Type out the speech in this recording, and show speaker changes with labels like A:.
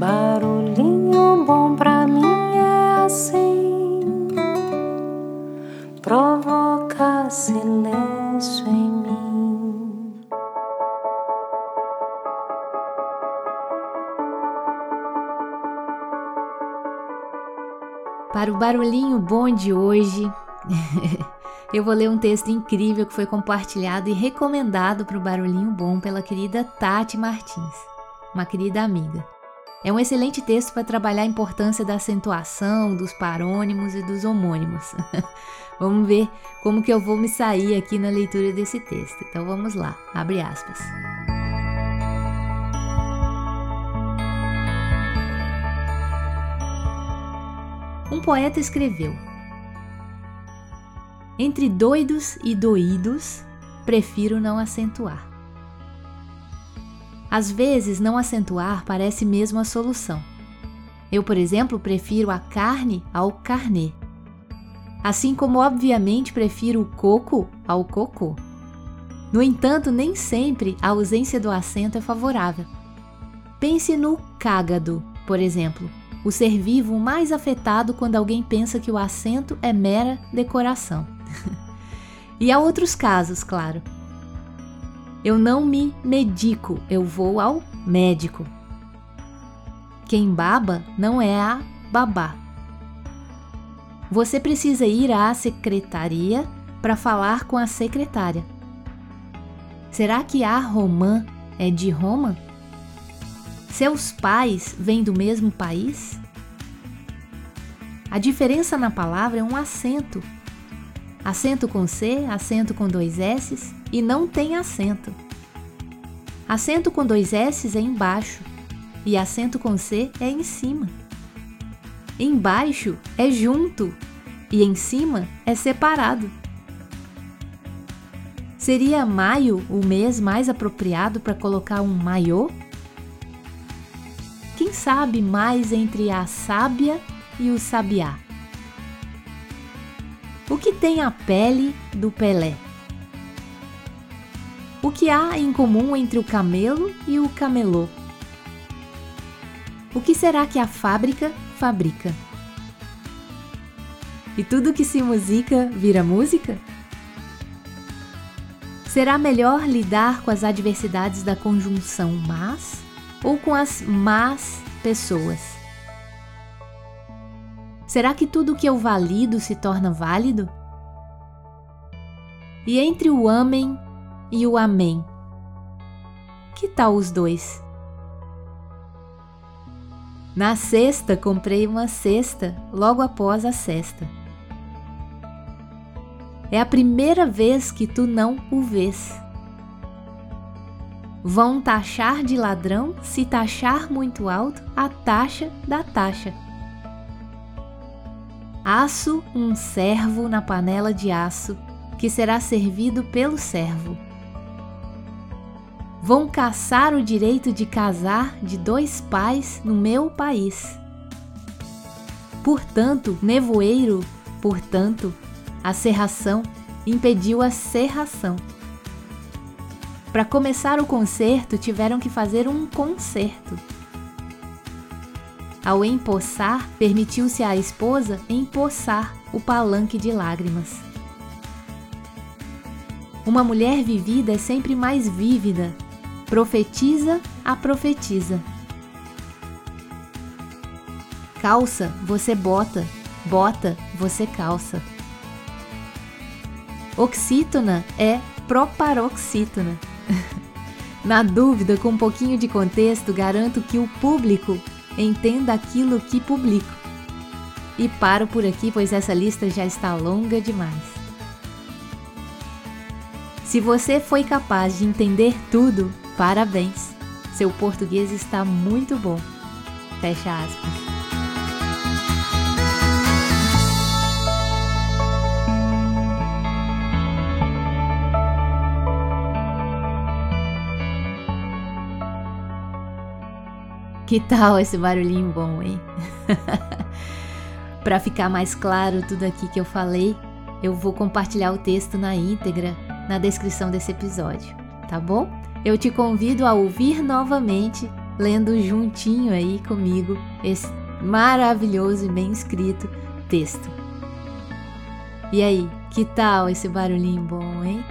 A: Barulhinho bom pra mim é assim, provoca silêncio em mim.
B: Para o barulhinho bom de hoje, eu vou ler um texto incrível que foi compartilhado e recomendado para o Barulhinho Bom pela querida Tati Martins, uma querida amiga. É um excelente texto para trabalhar a importância da acentuação, dos parônimos e dos homônimos. vamos ver como que eu vou me sair aqui na leitura desse texto. Então vamos lá, abre aspas. Um poeta escreveu: Entre doidos e doídos, prefiro não acentuar. Às vezes, não acentuar parece mesmo a solução. Eu, por exemplo, prefiro a carne ao carnê. Assim como, obviamente, prefiro o coco ao cocô. No entanto, nem sempre a ausência do acento é favorável. Pense no cágado, por exemplo, o ser vivo mais afetado quando alguém pensa que o acento é mera decoração. e há outros casos, claro. Eu não me medico, eu vou ao médico. Quem baba não é a babá. Você precisa ir à secretaria para falar com a secretária. Será que a romã é de Roma? Seus pais vêm do mesmo país? A diferença na palavra é um acento acento com C, acento com dois S e não tem acento. Acento com dois S é embaixo e acento com C é em cima. Embaixo é junto e em cima é separado. Seria maio o mês mais apropriado para colocar um maiô? Quem sabe mais entre a sábia e o sabiá? O que tem a pele do Pelé? O que há em comum entre o camelo e o camelô? O que será que a fábrica fabrica? E tudo que se musica vira música? Será melhor lidar com as adversidades da conjunção mas ou com as más pessoas? Será que tudo que eu valido se torna válido? E entre o amém e o amém, que tal os dois? Na sexta, comprei uma cesta logo após a sexta. É a primeira vez que tu não o vês. Vão taxar de ladrão se taxar muito alto a taxa da taxa. Aço um servo na panela de aço, que será servido pelo servo. Vão caçar o direito de casar de dois pais no meu país. Portanto, nevoeiro, portanto, a serração impediu a serração. Para começar o concerto, tiveram que fazer um concerto. Ao empossar, permitiu-se à esposa empossar o palanque de lágrimas. Uma mulher vivida é sempre mais vívida, profetiza a profetiza. Calça, você bota, bota, você calça. Oxítona é proparoxítona. Na dúvida, com um pouquinho de contexto, garanto que o público entenda aquilo que publico. E paro por aqui, pois essa lista já está longa demais. Se você foi capaz de entender tudo, parabéns! Seu português está muito bom. Fecha aspas. Que tal esse barulhinho bom, hein? Para ficar mais claro tudo aqui que eu falei, eu vou compartilhar o texto na íntegra na descrição desse episódio, tá bom? Eu te convido a ouvir novamente lendo juntinho aí comigo esse maravilhoso e bem escrito texto. E aí, que tal esse barulhinho bom, hein?